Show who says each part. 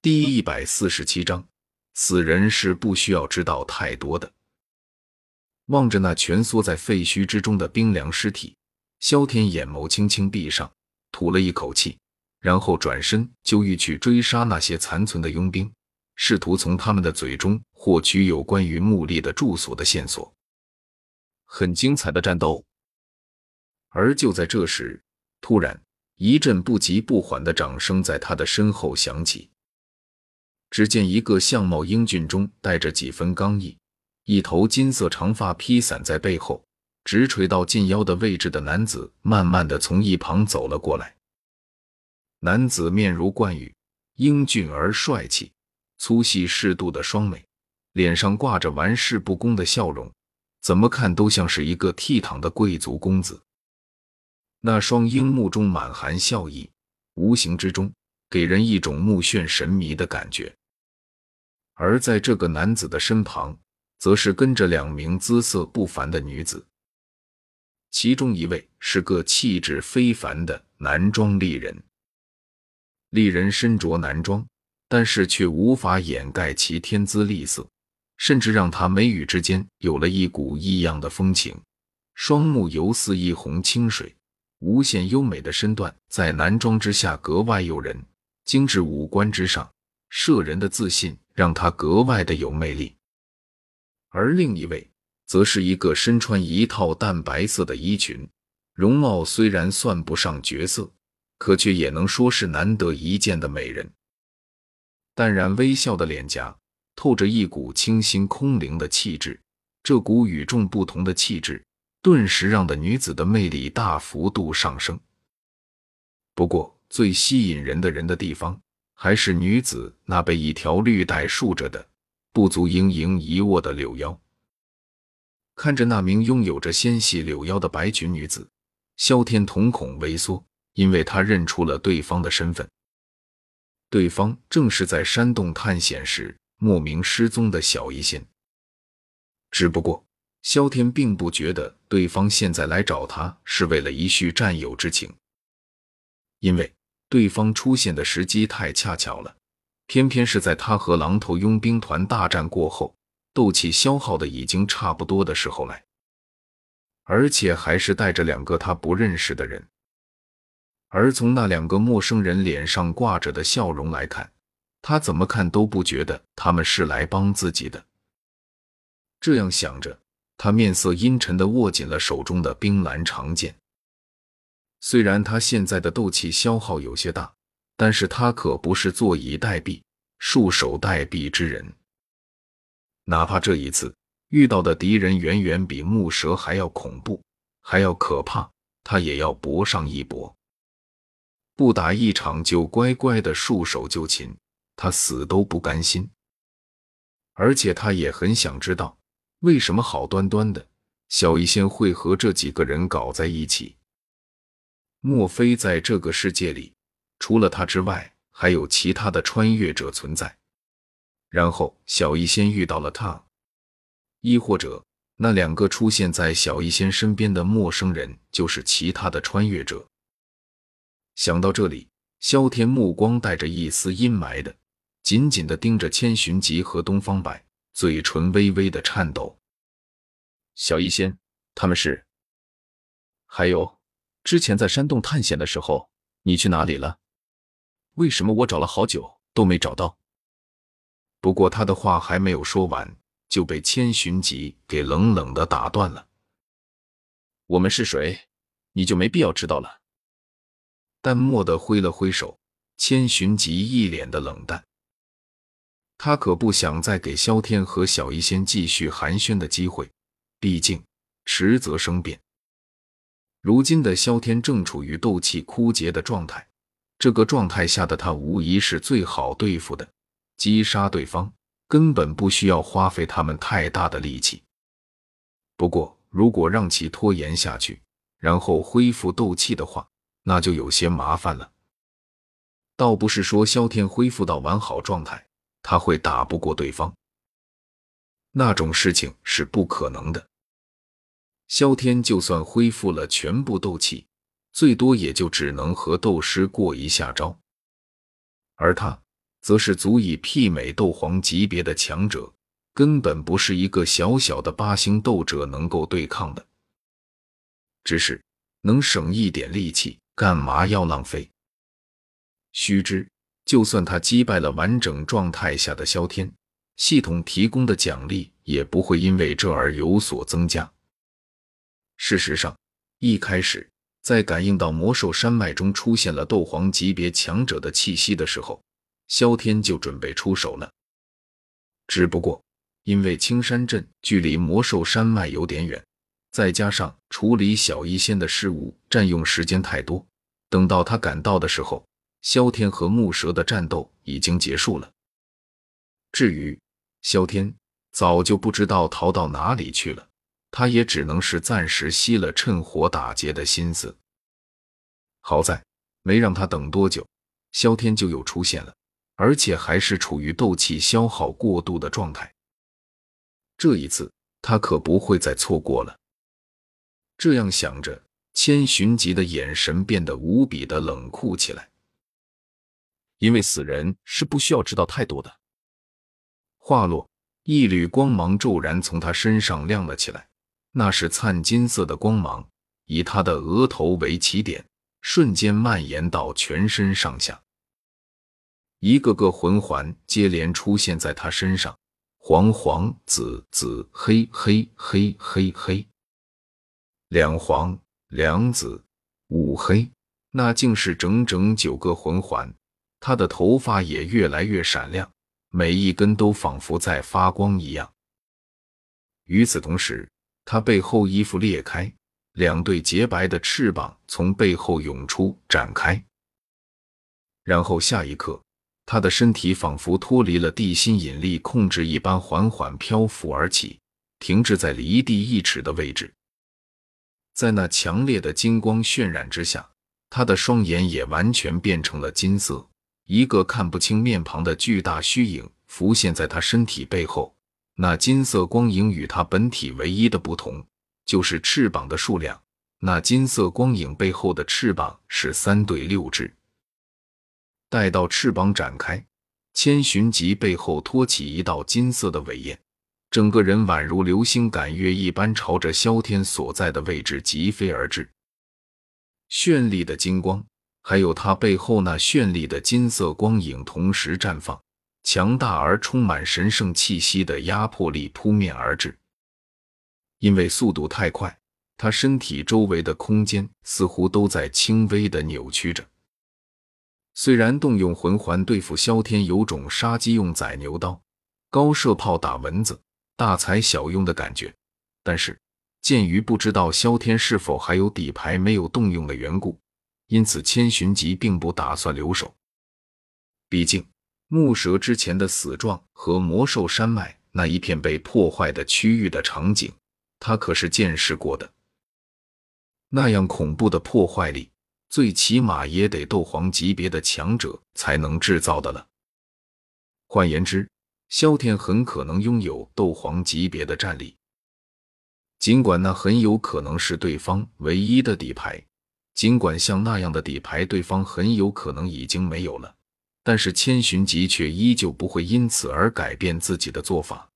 Speaker 1: 第一百四十七章，死人是不需要知道太多的。望着那蜷缩在废墟之中的冰凉尸体，萧天眼眸轻轻闭上，吐了一口气，然后转身就欲去追杀那些残存的佣兵，试图从他们的嘴中获取有关于穆丽的住所的线索。很精彩的战斗。而就在这时，突然一阵不急不缓的掌声在他的身后响起。只见一个相貌英俊中带着几分刚毅，一头金色长发披散在背后，直垂到近腰的位置的男子，慢慢的从一旁走了过来。男子面如冠羽，英俊而帅气，粗细适度的双眉，脸上挂着玩世不恭的笑容，怎么看都像是一个倜傥的贵族公子。那双樱目中满含笑意，无形之中给人一种目眩神迷的感觉。而在这个男子的身旁，则是跟着两名姿色不凡的女子，其中一位是个气质非凡的男装丽人。丽人身着男装，但是却无法掩盖其天姿丽色，甚至让她眉宇之间有了一股异样的风情。双目犹似一泓清水，无限优美的身段在男装之下格外诱人，精致五官之上，摄人的自信。让他格外的有魅力，而另一位则是一个身穿一套淡白色的衣裙，容貌虽然算不上绝色，可却也能说是难得一见的美人。淡然微笑的脸颊透着一股清新空灵的气质，这股与众不同的气质，顿时让的女子的魅力大幅度上升。不过，最吸引人的人的地方。还是女子那被一条绿带束着的不足盈盈一握的柳腰。看着那名拥有着纤细柳腰的白裙女子，萧天瞳孔微缩，因为他认出了对方的身份。对方正是在山洞探险时莫名失踪的小医仙。只不过，萧天并不觉得对方现在来找他是为了一叙战友之情，因为。对方出现的时机太恰巧了，偏偏是在他和狼头佣兵团大战过后，斗气消耗的已经差不多的时候来，而且还是带着两个他不认识的人。而从那两个陌生人脸上挂着的笑容来看，他怎么看都不觉得他们是来帮自己的。这样想着，他面色阴沉的握紧了手中的冰蓝长剑。虽然他现在的斗气消耗有些大，但是他可不是坐以待毙、束手待毙之人。哪怕这一次遇到的敌人远远比木蛇还要恐怖、还要可怕，他也要搏上一搏。不打一场就乖乖的束手就擒，他死都不甘心。而且他也很想知道，为什么好端端的小医仙会和这几个人搞在一起。莫非在这个世界里，除了他之外，还有其他的穿越者存在？然后小医仙遇到了他，亦或者那两个出现在小医仙身边的陌生人就是其他的穿越者？想到这里，萧天目光带着一丝阴霾的，紧紧的盯着千寻疾和东方白，嘴唇微微的颤抖。
Speaker 2: 小医仙，他们是？还有。之前在山洞探险的时候，你去哪里了？为什么我找了好久都没找到？
Speaker 1: 不过他的话还没有说完，就被千寻疾给冷冷的打断了。
Speaker 2: 我们是谁，你就没必要知道了。
Speaker 1: 淡漠的挥了挥手，千寻疾一脸的冷淡。他可不想再给萧天和小医仙继续寒暄的机会，毕竟迟则生变。如今的萧天正处于斗气枯竭的状态，这个状态下的他无疑是最好对付的，击杀对方根本不需要花费他们太大的力气。不过，如果让其拖延下去，然后恢复斗气的话，那就有些麻烦了。倒不是说萧天恢复到完好状态，他会打不过对方，那种事情是不可能的。萧天就算恢复了全部斗气，最多也就只能和斗师过一下招，而他则是足以媲美斗皇级别的强者，根本不是一个小小的八星斗者能够对抗的。只是能省一点力气，干嘛要浪费？须知，就算他击败了完整状态下的萧天，系统提供的奖励也不会因为这而有所增加。事实上，一开始在感应到魔兽山脉中出现了斗皇级别强者的气息的时候，萧天就准备出手了。只不过因为青山镇距离魔兽山脉有点远，再加上处理小医仙的事物占用时间太多，等到他赶到的时候，萧天和木蛇的战斗已经结束了。至于萧天，早就不知道逃到哪里去了。他也只能是暂时熄了趁火打劫的心思。好在没让他等多久，萧天就又出现了，而且还是处于斗气消耗过度的状态。这一次他可不会再错过了。这样想着，千寻疾的眼神变得无比的冷酷起来。
Speaker 2: 因为死人是不需要知道太多的。
Speaker 1: 话落，一缕光芒骤然从他身上亮了起来。那是灿金色的光芒，以他的额头为起点，瞬间蔓延到全身上下。一个个魂环接连出现在他身上，黄黄、紫紫、黑黑、黑黑黑，两黄、两紫、五黑，那竟是整整九个魂环。他的头发也越来越闪亮，每一根都仿佛在发光一样。与此同时，他背后衣服裂开，两对洁白的翅膀从背后涌出展开，然后下一刻，他的身体仿佛脱离了地心引力控制一般，缓缓漂浮而起，停滞在离地一尺的位置。在那强烈的金光渲染之下，他的双眼也完全变成了金色，一个看不清面庞的巨大虚影浮现在他身体背后。那金色光影与它本体唯一的不同，就是翅膀的数量。那金色光影背后的翅膀是三对六只。待到翅膀展开，千寻疾背后托起一道金色的尾焰，整个人宛如流星赶月一般，朝着萧天所在的位置疾飞而至。绚丽的金光，还有他背后那绚丽的金色光影同时绽放。强大而充满神圣气息的压迫力扑面而至，因为速度太快，他身体周围的空间似乎都在轻微的扭曲着。虽然动用魂环对付萧天有种杀鸡用宰牛刀、高射炮打蚊子、大材小用的感觉，但是鉴于不知道萧天是否还有底牌没有动用的缘故，因此千寻疾并不打算留手，毕竟。木蛇之前的死状和魔兽山脉那一片被破坏的区域的场景，他可是见识过的。那样恐怖的破坏力，最起码也得斗皇级别的强者才能制造的了。换言之，萧天很可能拥有斗皇级别的战力。尽管那很有可能是对方唯一的底牌，尽管像那样的底牌，对方很有可能已经没有了。但是千寻疾却依旧不会因此而改变自己的做法。